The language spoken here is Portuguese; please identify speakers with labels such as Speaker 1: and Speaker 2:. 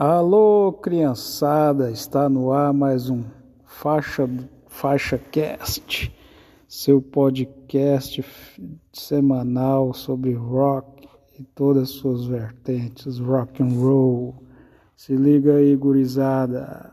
Speaker 1: Alô, criançada, está no ar mais um Faixa, Faixa Cast, seu podcast semanal sobre rock e todas as suas vertentes, rock and roll. Se liga aí, gurizada.